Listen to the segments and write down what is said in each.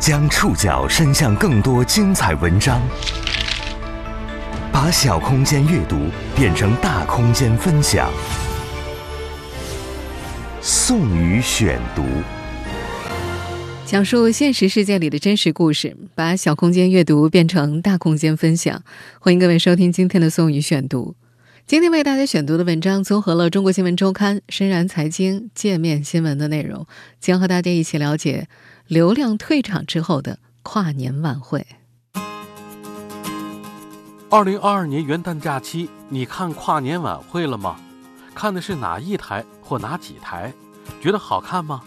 将触角伸向更多精彩文章，把小空间阅读变成大空间分享。宋宇选读，讲述现实世界里的真实故事，把小空间阅读变成大空间分享。欢迎各位收听今天的宋宇选读。今天为大家选读的文章综合了《中国新闻周刊》、深燃财经、界面新闻的内容，将和大家一起了解流量退场之后的跨年晚会。二零二二年元旦假期，你看跨年晚会了吗？看的是哪一台或哪几台？觉得好看吗？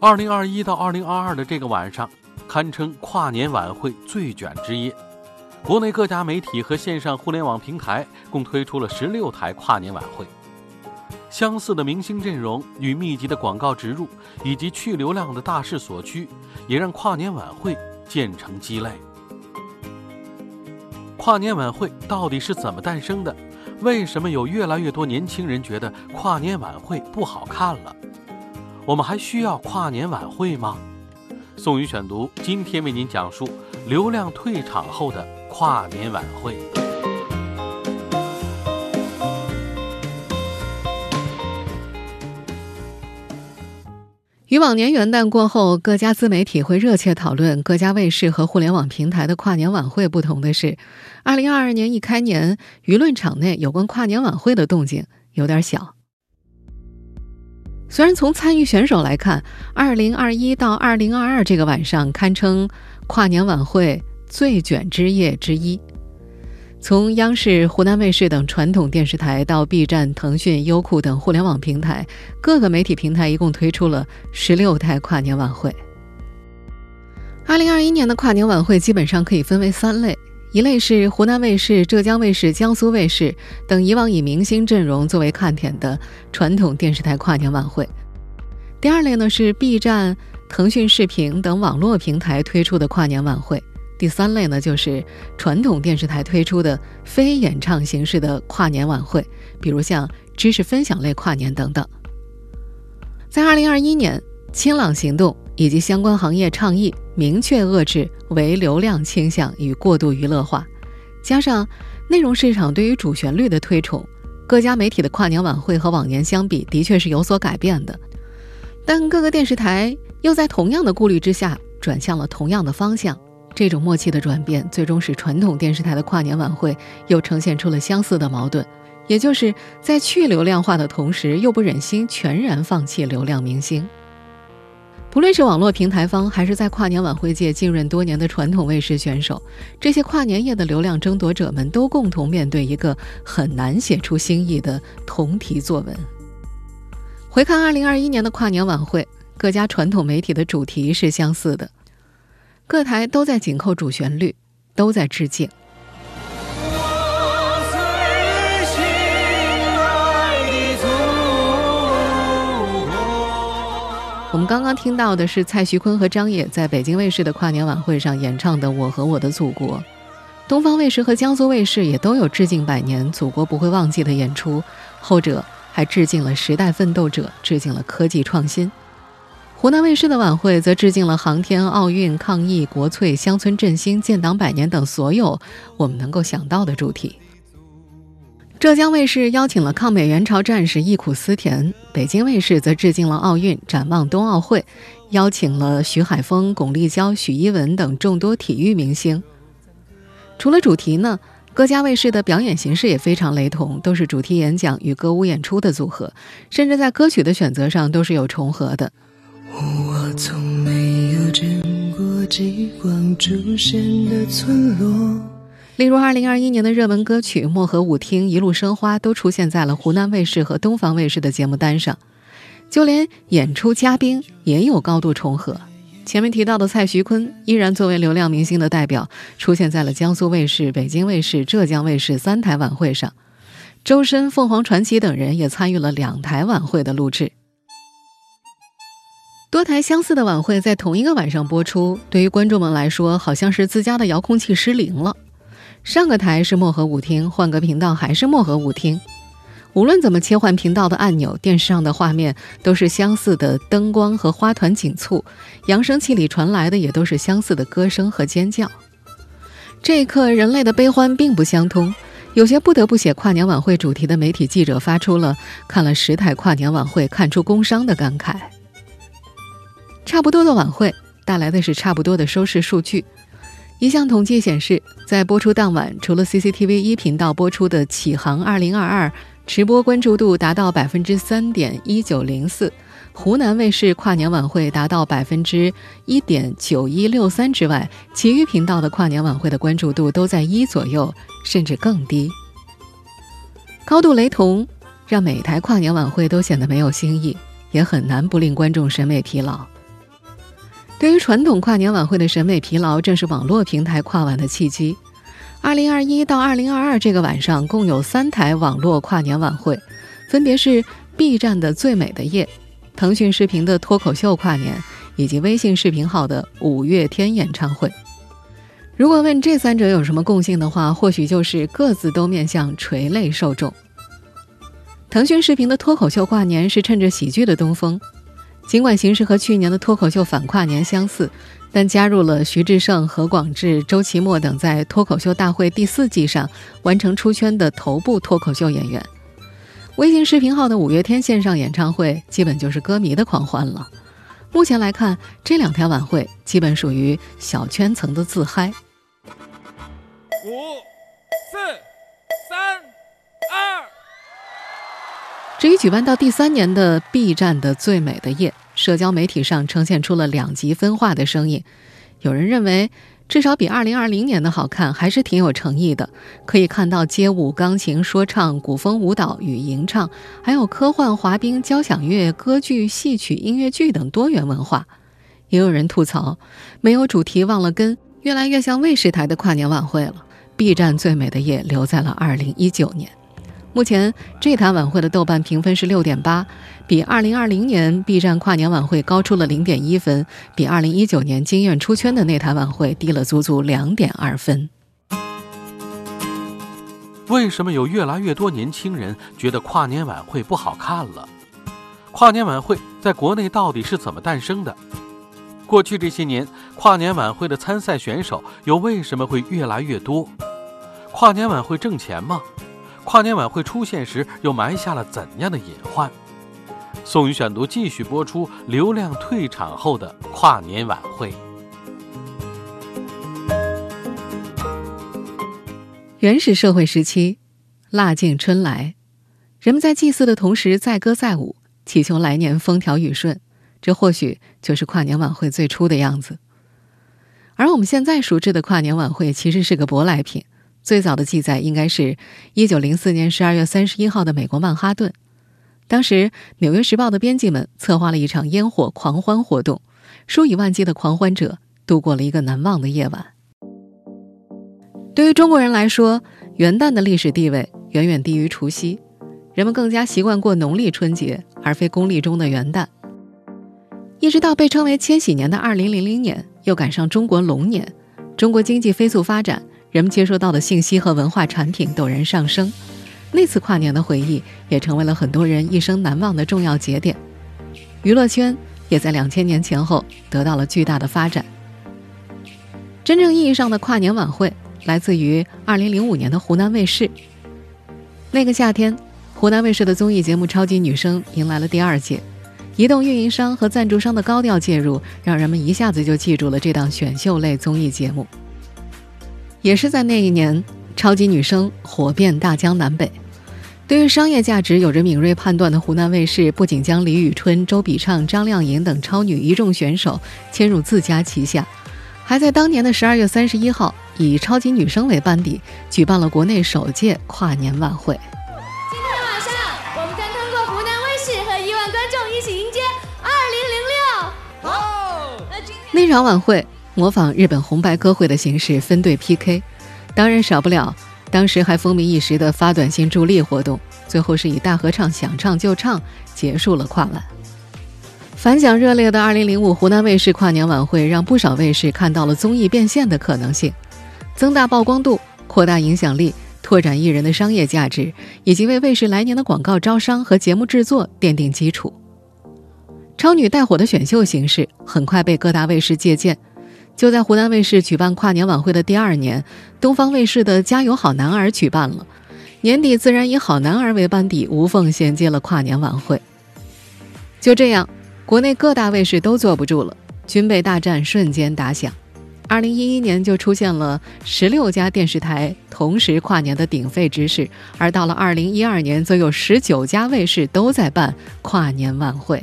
二零二一到二零二二的这个晚上，堪称跨年晚会最卷之夜。国内各家媒体和线上互联网平台共推出了十六台跨年晚会，相似的明星阵容与密集的广告植入，以及去流量的大势所趋，也让跨年晚会渐成鸡肋。跨年晚会到底是怎么诞生的？为什么有越来越多年轻人觉得跨年晚会不好看了？我们还需要跨年晚会吗？宋宇选读今天为您讲述流量退场后的。跨年晚会，与往年元旦过后，各家自媒体会热切讨论各家卫视和互联网平台的跨年晚会不同的是，二零二二年一开年，舆论场内有关跨年晚会的动静有点小。虽然从参与选手来看，二零二一到二零二二这个晚上堪称跨年晚会。最卷之夜之一，从央视、湖南卫视等传统电视台到 B 站、腾讯、优酷等互联网平台，各个媒体平台一共推出了十六台跨年晚会。二零二一年的跨年晚会基本上可以分为三类：一类是湖南卫视、浙江卫视、江苏卫视等以往以明星阵容作为看点的传统电视台跨年晚会；第二类呢是 B 站、腾讯视频等网络平台推出的跨年晚会。第三类呢，就是传统电视台推出的非演唱形式的跨年晚会，比如像知识分享类跨年等等。在二零二一年，清朗行动以及相关行业倡议明确遏制唯流量倾向与过度娱乐化，加上内容市场对于主旋律的推崇，各家媒体的跨年晚会和往年相比的确是有所改变的。但各个电视台又在同样的顾虑之下，转向了同样的方向。这种默契的转变，最终使传统电视台的跨年晚会又呈现出了相似的矛盾，也就是在去流量化的同时，又不忍心全然放弃流量明星。不论是网络平台方，还是在跨年晚会界浸润多年的传统卫视选手，这些跨年夜的流量争夺者们，都共同面对一个很难写出新意的同题作文。回看2021年的跨年晚会，各家传统媒体的主题是相似的。各台都在紧扣主旋律，都在致敬。我们刚刚听到的是蔡徐坤和张也在北京卫视的跨年晚会上演唱的《我和我的祖国》，东方卫视和江苏卫视也都有致敬百年祖国不会忘记的演出，后者还致敬了时代奋斗者，致敬了科技创新。湖南卫视的晚会则致敬了航天、奥运、抗疫、国粹、乡村振兴、建党百年等所有我们能够想到的主题。浙江卫视邀请了抗美援朝战士忆苦思甜，北京卫视则致敬了奥运，展望冬奥会，邀请了徐海峰、巩立姣、许一文等众多体育明星。除了主题呢，各家卫视的表演形式也非常雷同，都是主题演讲与歌舞演出的组合，甚至在歌曲的选择上都是有重合的。我从没有见过极光出现的村落。例如，二零二一年的热门歌曲《漠河舞厅》《一路生花》都出现在了湖南卫视和东方卫视的节目单上，就连演出嘉宾也有高度重合。前面提到的蔡徐坤依然作为流量明星的代表，出现在了江苏卫视、北京卫视、浙江卫视三台晚会上。周深、凤凰传奇等人也参与了两台晚会的录制。多台相似的晚会在同一个晚上播出，对于观众们来说，好像是自家的遥控器失灵了。上个台是漠河舞厅，换个频道还是漠河舞厅。无论怎么切换频道的按钮，电视上的画面都是相似的灯光和花团锦簇，扬声器里传来的也都是相似的歌声和尖叫。这一刻，人类的悲欢并不相通。有些不得不写跨年晚会主题的媒体记者发出了看了十台跨年晚会看出工伤的感慨。差不多的晚会带来的是差不多的收视数据。一项统计显示，在播出当晚，除了 CCTV 一频道播出的《启航2022》直播关注度达到百分之三点一九零四，湖南卫视跨年晚会达到百分之一点九一六三之外，其余频道的跨年晚会的关注度都在一左右，甚至更低。高度雷同，让每台跨年晚会都显得没有新意，也很难不令观众审美疲劳。对于传统跨年晚会的审美疲劳，正是网络平台跨晚的契机。二零二一到二零二二这个晚上，共有三台网络跨年晚会，分别是 B 站的《最美的夜》、腾讯视频的脱口秀跨年，以及微信视频号的五月天演唱会。如果问这三者有什么共性的话，或许就是各自都面向垂类受众。腾讯视频的脱口秀跨年是趁着喜剧的东风。尽管形式和去年的脱口秀反跨年相似，但加入了徐志胜、何广智、周奇墨等在脱口秀大会第四季上完成出圈的头部脱口秀演员。微信视频号的五月天线上演唱会基本就是歌迷的狂欢了。目前来看，这两天晚会基本属于小圈层的自嗨。五、至于举办到第三年的 B 站的最美的夜。社交媒体上呈现出了两极分化的声音，有人认为至少比2020年的好看，还是挺有诚意的，可以看到街舞、钢琴、说唱、古风舞蹈与吟唱，还有科幻、滑冰、交响乐、歌剧、戏曲、音乐剧等多元文化。也有人吐槽，没有主题忘了根，越来越像卫视台的跨年晚会了。B 站最美的夜留在了2019年。目前这台晚会的豆瓣评分是六点八，比二零二零年 B 站跨年晚会高出了零点一分，比二零一九年惊艳出圈的那台晚会低了足足两点二分。为什么有越来越多年轻人觉得跨年晚会不好看了？跨年晚会在国内到底是怎么诞生的？过去这些年，跨年晚会的参赛选手又为什么会越来越多？跨年晚会挣钱吗？跨年晚会出现时，又埋下了怎样的隐患？宋宇选读继续播出。流量退场后的跨年晚会。原始社会时期，腊尽春来，人们在祭祀的同时载歌载舞，祈求来年风调雨顺。这或许就是跨年晚会最初的样子。而我们现在熟知的跨年晚会，其实是个舶来品。最早的记载应该是一九零四年十二月三十一号的美国曼哈顿。当时，《纽约时报》的编辑们策划了一场烟火狂欢活动，数以万计的狂欢者度过了一个难忘的夜晚。对于中国人来说，元旦的历史地位远远低于除夕，人们更加习惯过农历春节，而非公历中的元旦。一直到被称为“千禧年”的二零零零年，又赶上中国龙年，中国经济飞速发展。人们接收到的信息和文化产品陡然上升，那次跨年的回忆也成为了很多人一生难忘的重要节点。娱乐圈也在两千年前后得到了巨大的发展。真正意义上的跨年晚会来自于二零零五年的湖南卫视。那个夏天，湖南卫视的综艺节目《超级女声》迎来了第二届，移动运营商和赞助商的高调介入，让人们一下子就记住了这档选秀类综艺节目。也是在那一年，超级女声火遍大江南北。对于商业价值有着敏锐判断的湖南卫视，不仅将李宇春、周笔畅、张靓颖等超女一众选手迁入自家旗下，还在当年的十二月三十一号，以超级女声为班底，举办了国内首届跨年晚会。今天晚上，我们将通过湖南卫视和亿万观众一起迎接二零零六。好，那场晚会。模仿日本红白歌会的形式分队 PK，当然少不了当时还风靡一时的发短信助力活动。最后是以大合唱想唱就唱结束了跨晚。反响热烈的2005湖南卫视跨年晚会，让不少卫视看到了综艺变现的可能性，增大曝光度、扩大影响力，拓展艺人的商业价值，以及为卫视来年的广告招商和节目制作奠定基础。超女带火的选秀形式很快被各大卫视借鉴。就在湖南卫视举办跨年晚会的第二年，东方卫视的《加油好男儿》举办了，年底自然以好男儿为班底，无缝衔接了跨年晚会。就这样，国内各大卫视都坐不住了，军备大战瞬间打响。二零一一年就出现了十六家电视台同时跨年的鼎沸之势，而到了二零一二年，则有十九家卫视都在办跨年晚会。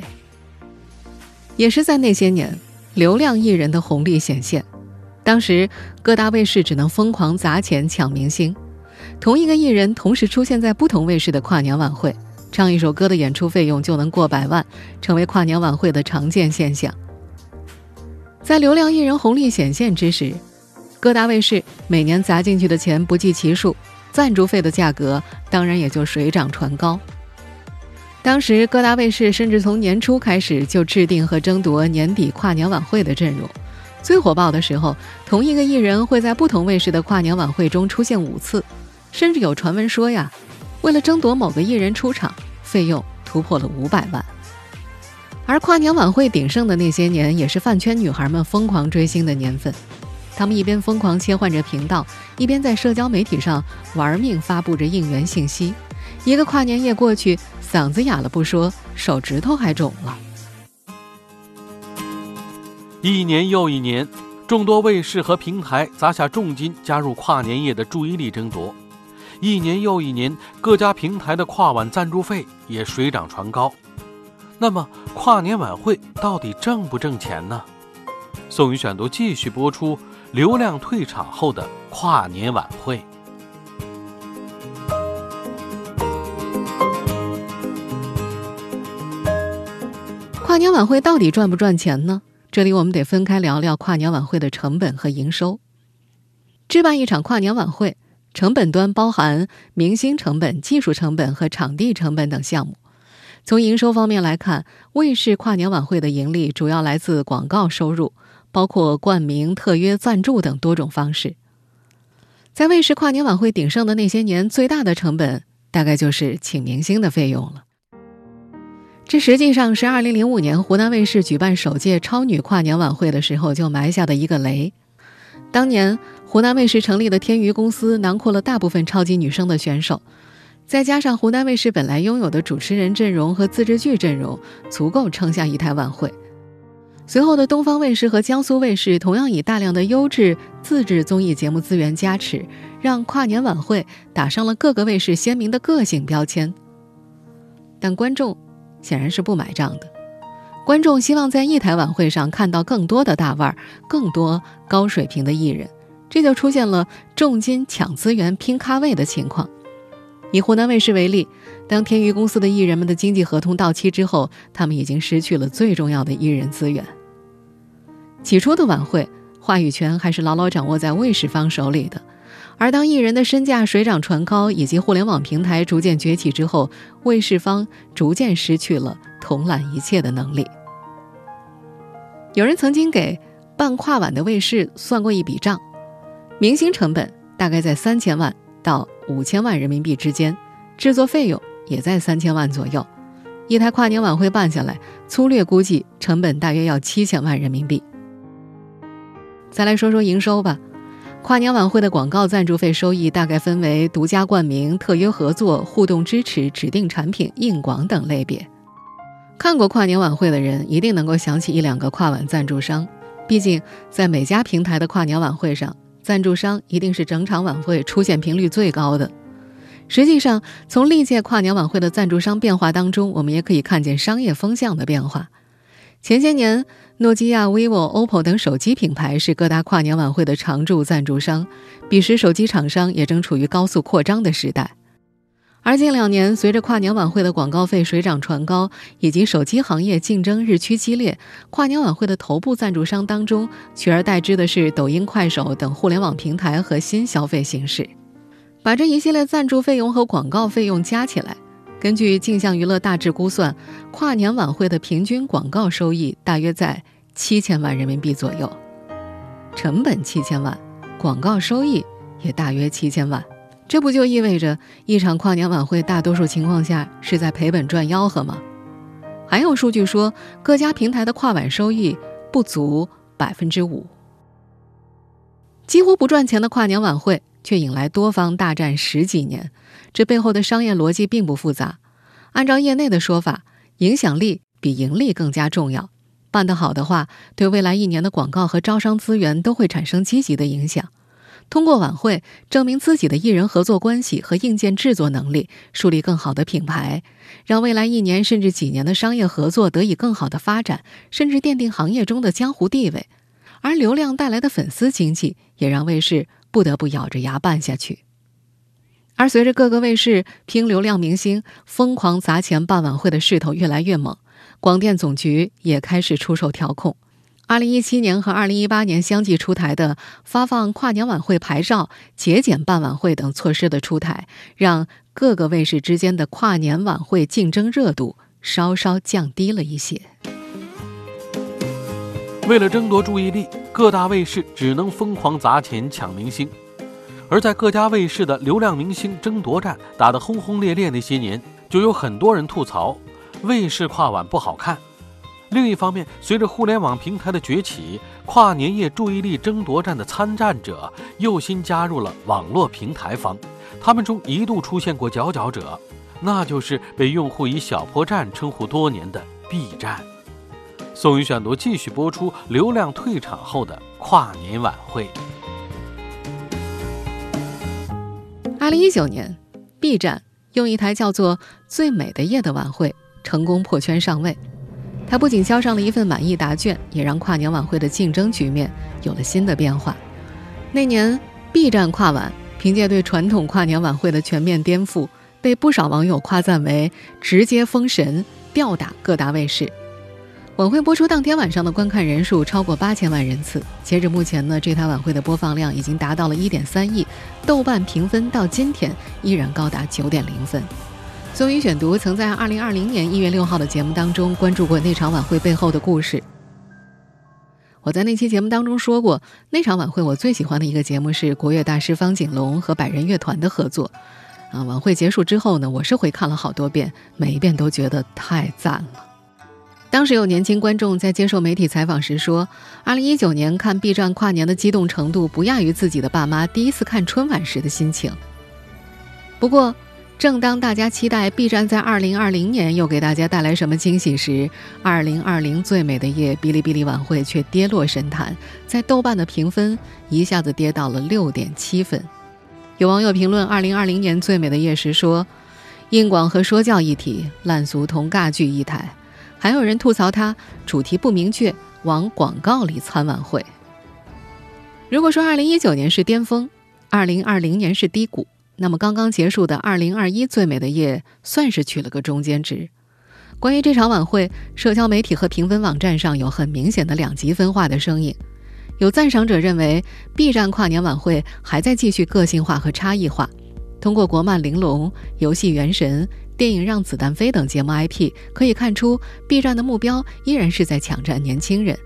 也是在那些年，流量艺人的红利显现。当时各大卫视只能疯狂砸钱抢明星，同一个艺人同时出现在不同卫视的跨年晚会，唱一首歌的演出费用就能过百万，成为跨年晚会的常见现象。在流量艺人红利显现之时，各大卫视每年砸进去的钱不计其数，赞助费的价格当然也就水涨船高。当时各大卫视甚至从年初开始就制定和争夺年底跨年晚会的阵容，最火爆的时候，同一个艺人会在不同卫视的跨年晚会中出现五次，甚至有传闻说呀，为了争夺某个艺人出场，费用突破了五百万。而跨年晚会鼎盛的那些年，也是饭圈女孩们疯狂追星的年份。她们一边疯狂切换着频道，一边在社交媒体上玩命发布着应援信息。一个跨年夜过去，嗓子哑了不说，手指头还肿了。一年又一年，众多卫视和平台砸下重金加入跨年夜的注意力争夺。一年又一年，各家平台的跨晚赞助费也水涨船高。那么，跨年晚会到底挣不挣钱呢？宋宇选读继续播出：流量退场后的跨年晚会。跨年晚会到底赚不赚钱呢？这里我们得分开聊聊跨年晚会的成本和营收。置办一场跨年晚会，成本端包含明星成本、技术成本和场地成本等项目。从营收方面来看，卫视跨年晚会的盈利主要来自广告收入，包括冠名、特约赞助等多种方式。在卫视跨年晚会鼎盛的那些年，最大的成本大概就是请明星的费用了。这实际上是2005年湖南卫视举办首届超女跨年晚会的时候就埋下的一个雷。当年湖南卫视成立的天娱公司囊括了大部分超级女声的选手。再加上湖南卫视本来拥有的主持人阵容和自制剧阵容，足够撑下一台晚会。随后的东方卫视和江苏卫视同样以大量的优质自制综艺节目资源加持，让跨年晚会打上了各个卫视鲜明的个性标签。但观众显然是不买账的，观众希望在一台晚会上看到更多的大腕儿，更多高水平的艺人，这就出现了重金抢资源、拼咖位的情况。以湖南卫视为例，当天娱公司的艺人们的经纪合同到期之后，他们已经失去了最重要的艺人资源。起初的晚会话语权还是牢牢掌握在卫视方手里的，而当艺人的身价水涨船高，以及互联网平台逐渐崛起之后，卫视方逐渐失去了统揽一切的能力。有人曾经给办跨晚的卫视算过一笔账，明星成本大概在三千万到。五千万人民币之间，制作费用也在三千万左右。一台跨年晚会办下来，粗略估计成本大约要七千万人民币。再来说说营收吧，跨年晚会的广告赞助费收益大概分为独家冠名、特约合作、互动支持、指定产品、硬广等类别。看过跨年晚会的人一定能够想起一两个跨晚赞助商，毕竟在每家平台的跨年晚会上。赞助商一定是整场晚会出现频率最高的。实际上，从历届跨年晚会的赞助商变化当中，我们也可以看见商业风向的变化。前些年，诺基亚、vivo、OPPO 等手机品牌是各大跨年晚会的常驻赞助商，彼时手机厂商也正处于高速扩张的时代。而近两年，随着跨年晚会的广告费水涨船高，以及手机行业竞争日趋激烈，跨年晚会的头部赞助商当中，取而代之的是抖音、快手等互联网平台和新消费形式。把这一系列赞助费用和广告费用加起来，根据镜像娱乐大致估算，跨年晚会的平均广告收益大约在七千万人民币左右。成本七千万，广告收益也大约七千万。这不就意味着一场跨年晚会大多数情况下是在赔本赚吆喝吗？还有数据说，各家平台的跨晚收益不足百分之五。几乎不赚钱的跨年晚会，却引来多方大战十几年，这背后的商业逻辑并不复杂。按照业内的说法，影响力比盈利更加重要。办得好的话，对未来一年的广告和招商资源都会产生积极的影响。通过晚会证明自己的艺人合作关系和硬件制作能力，树立更好的品牌，让未来一年甚至几年的商业合作得以更好的发展，甚至奠定行业中的江湖地位。而流量带来的粉丝经济，也让卫视不得不咬着牙办下去。而随着各个卫视拼流量明星、疯狂砸钱办晚会的势头越来越猛，广电总局也开始出手调控。二零一七年和二零一八年相继出台的发放跨年晚会牌照、节俭办晚会等措施的出台，让各个卫视之间的跨年晚会竞争热度稍稍降低了一些。为了争夺注意力，各大卫视只能疯狂砸钱抢明星。而在各家卫视的流量明星争夺战打得轰轰烈烈那些年，就有很多人吐槽卫视跨晚不好看。另一方面，随着互联网平台的崛起，跨年夜注意力争夺战的参战者又新加入了网络平台方。他们中一度出现过佼佼者，那就是被用户以“小破站”称呼多年的 B 站。宋宇选读继续播出流量退场后的跨年晚会。二零一九年，B 站用一台叫做《最美的夜》的晚会成功破圈上位。他不仅交上了一份满意答卷，也让跨年晚会的竞争局面有了新的变化。那年，B 站跨晚凭借对传统跨年晚会的全面颠覆，被不少网友夸赞为直接封神，吊打各大卫视。晚会播出当天晚上的观看人数超过八千万人次。截至目前呢，这台晚会的播放量已经达到了一点三亿，豆瓣评分到今天依然高达九点零分。综艺选读曾在二零二零年一月六号的节目当中关注过那场晚会背后的故事。我在那期节目当中说过，那场晚会我最喜欢的一个节目是国乐大师方锦龙和百人乐团的合作。啊，晚会结束之后呢，我是回看了好多遍，每一遍都觉得太赞了。当时有年轻观众在接受媒体采访时说，二零一九年看 B 站跨年的激动程度不亚于自己的爸妈第一次看春晚时的心情。不过。正当大家期待 B 站在2020年又给大家带来什么惊喜时，2020最美的夜哔哩哔哩晚会却跌落神坛，在豆瓣的评分一下子跌到了6.7分。有网友评论2020年最美的夜时说：“硬广和说教一体，烂俗同尬剧一台。”还有人吐槽他主题不明确，往广告里掺晚会。如果说2019年是巅峰，2020年是低谷。那么刚刚结束的二零二一最美的夜算是取了个中间值。关于这场晚会，社交媒体和评分网站上有很明显的两极分化的声音。有赞赏者认为，B 站跨年晚会还在继续个性化和差异化，通过国漫《玲珑》、游戏《原神》、电影《让子弹飞》等节目 IP，可以看出 B 站的目标依然是在抢占年轻人。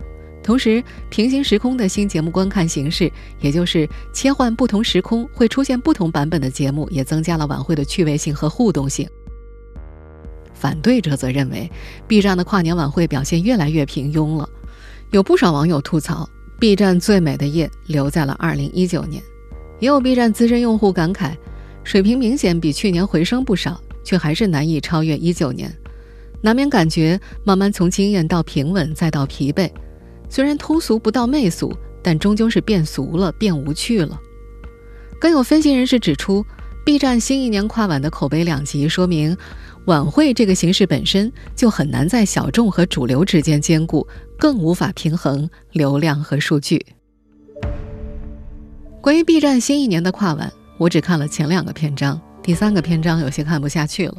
同时，平行时空的新节目观看形式，也就是切换不同时空会出现不同版本的节目，也增加了晚会的趣味性和互动性。反对者则认为，B 站的跨年晚会表现越来越平庸了。有不少网友吐槽，B 站最美的夜留在了2019年。也有 B 站资深用户感慨，水平明显比去年回升不少，却还是难以超越19年。难免感觉慢慢从惊艳到平稳再到疲惫。虽然通俗不到媚俗，但终究是变俗了，变无趣了。更有分析人士指出，B 站新一年跨晚的口碑两极，说明晚会这个形式本身就很难在小众和主流之间兼顾，更无法平衡流量和数据。关于 B 站新一年的跨晚，我只看了前两个篇章，第三个篇章有些看不下去了。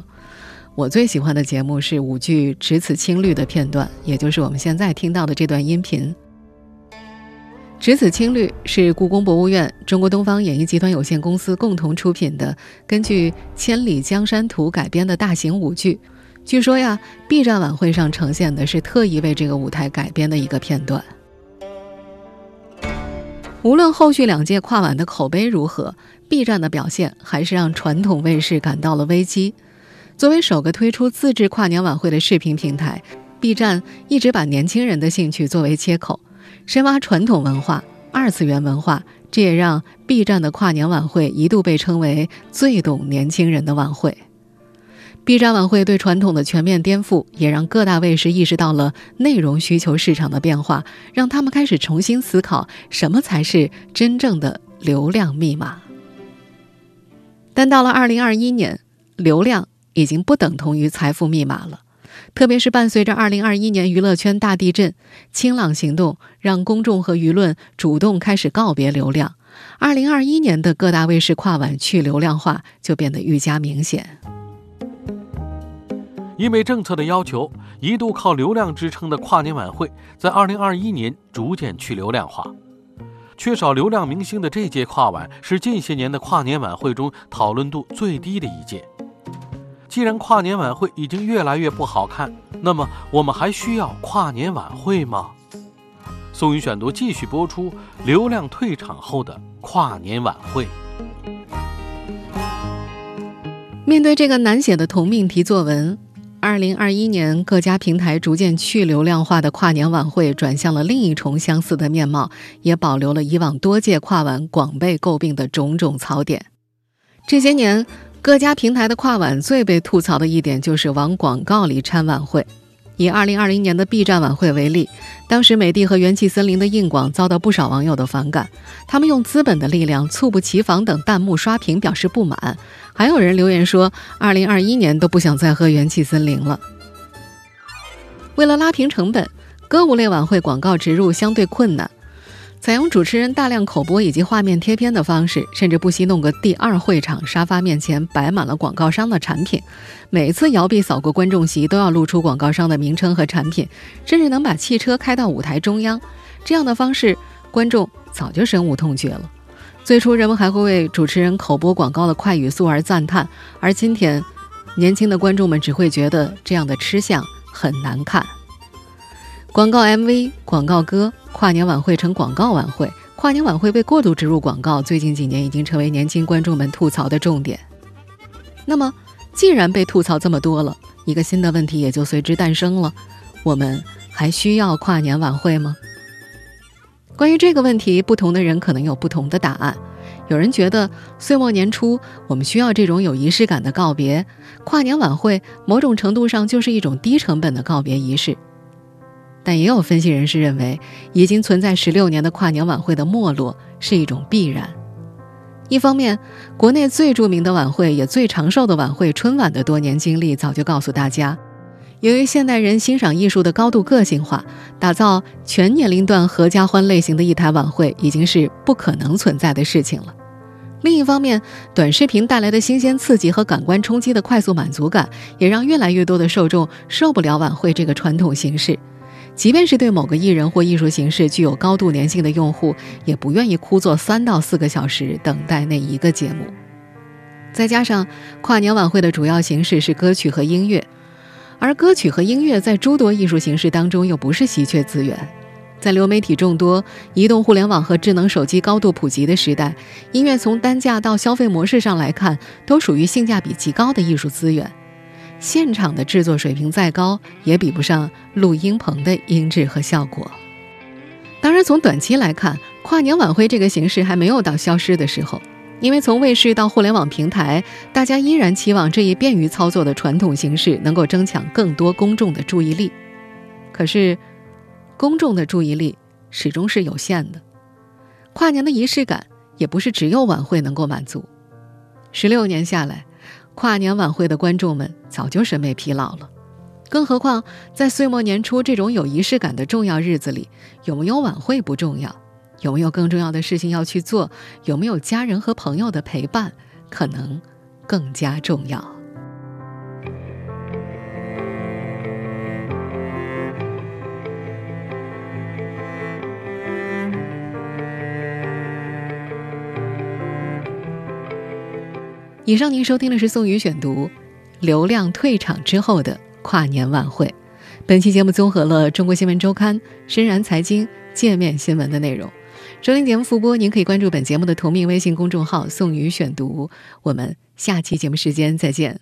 我最喜欢的节目是舞剧《只此青绿》的片段，也就是我们现在听到的这段音频。《只此青绿》是故宫博物院、中国东方演艺集团有限公司共同出品的，根据《千里江山图》改编的大型舞剧。据说呀，B 站晚会上呈现的是特意为这个舞台改编的一个片段。无论后续两届跨晚的口碑如何，B 站的表现还是让传统卫视感到了危机。作为首个推出自制跨年晚会的视频平台，B 站一直把年轻人的兴趣作为切口，深挖传统文化、二次元文化，这也让 B 站的跨年晚会一度被称为最懂年轻人的晚会。B 站晚会对传统的全面颠覆，也让各大卫视意识到了内容需求市场的变化，让他们开始重新思考什么才是真正的流量密码。但到了2021年，流量。已经不等同于财富密码了，特别是伴随着2021年娱乐圈大地震，清朗行动让公众和舆论主动开始告别流量，2021年的各大卫视跨晚去流量化就变得愈加明显。因为政策的要求，一度靠流量支撑的跨年晚会，在2021年逐渐去流量化。缺少流量明星的这届跨晚，是近些年的跨年晚会中讨论度最低的一届。既然跨年晚会已经越来越不好看，那么我们还需要跨年晚会吗？宋宇选读继续播出。流量退场后的跨年晚会。面对这个难写的同命题作文，二零二一年各家平台逐渐去流量化的跨年晚会，转向了另一重相似的面貌，也保留了以往多届跨晚广被诟病的种种槽点。这些年。各家平台的跨晚最被吐槽的一点就是往广告里掺晚会。以二零二零年的 B 站晚会为例，当时美的和元气森林的硬广遭到不少网友的反感，他们用资本的力量猝不及防等弹幕刷屏表示不满，还有人留言说二零二一年都不想再喝元气森林了。为了拉平成本，歌舞类晚会广告植入相对困难。采用主持人大量口播以及画面贴片的方式，甚至不惜弄个第二会场，沙发面前摆满了广告商的产品。每次摇臂扫过观众席，都要露出广告商的名称和产品，甚至能把汽车开到舞台中央。这样的方式，观众早就深恶痛绝了。最初，人们还会为主持人口播广告的快语速而赞叹，而今天，年轻的观众们只会觉得这样的吃相很难看。广告 MV、广告歌。跨年晚会成广告晚会，跨年晚会被过度植入广告，最近几年已经成为年轻观众们吐槽的重点。那么，既然被吐槽这么多了，一个新的问题也就随之诞生了：我们还需要跨年晚会吗？关于这个问题，不同的人可能有不同的答案。有人觉得岁末年初我们需要这种有仪式感的告别，跨年晚会某种程度上就是一种低成本的告别仪式。但也有分析人士认为，已经存在十六年的跨年晚会的没落是一种必然。一方面，国内最著名的晚会也最长寿的晚会春晚的多年经历早就告诉大家，由于现代人欣赏艺术的高度个性化，打造全年龄段合家欢类型的一台晚会已经是不可能存在的事情了。另一方面，短视频带来的新鲜刺激和感官冲击的快速满足感，也让越来越多的受众受不了晚会这个传统形式。即便是对某个艺人或艺术形式具有高度粘性的用户，也不愿意枯坐三到四个小时等待那一个节目。再加上跨年晚会的主要形式是歌曲和音乐，而歌曲和音乐在诸多艺术形式当中又不是稀缺资源。在流媒体众多、移动互联网和智能手机高度普及的时代，音乐从单价到消费模式上来看，都属于性价比极高的艺术资源。现场的制作水平再高，也比不上录音棚的音质和效果。当然，从短期来看，跨年晚会这个形式还没有到消失的时候，因为从卫视到互联网平台，大家依然期望这一便于操作的传统形式能够争抢更多公众的注意力。可是，公众的注意力始终是有限的，跨年的仪式感也不是只有晚会能够满足。十六年下来。跨年晚会的观众们早就审美疲劳了，更何况在岁末年初这种有仪式感的重要日子里，有没有晚会不重要，有没有更重要的事情要去做，有没有家人和朋友的陪伴，可能更加重要。以上您收听的是宋宇选读，流量退场之后的跨年晚会。本期节目综合了《中国新闻周刊》、深燃财经、界面新闻的内容。收听节目复播，您可以关注本节目的同名微信公众号“宋宇选读”。我们下期节目时间再见。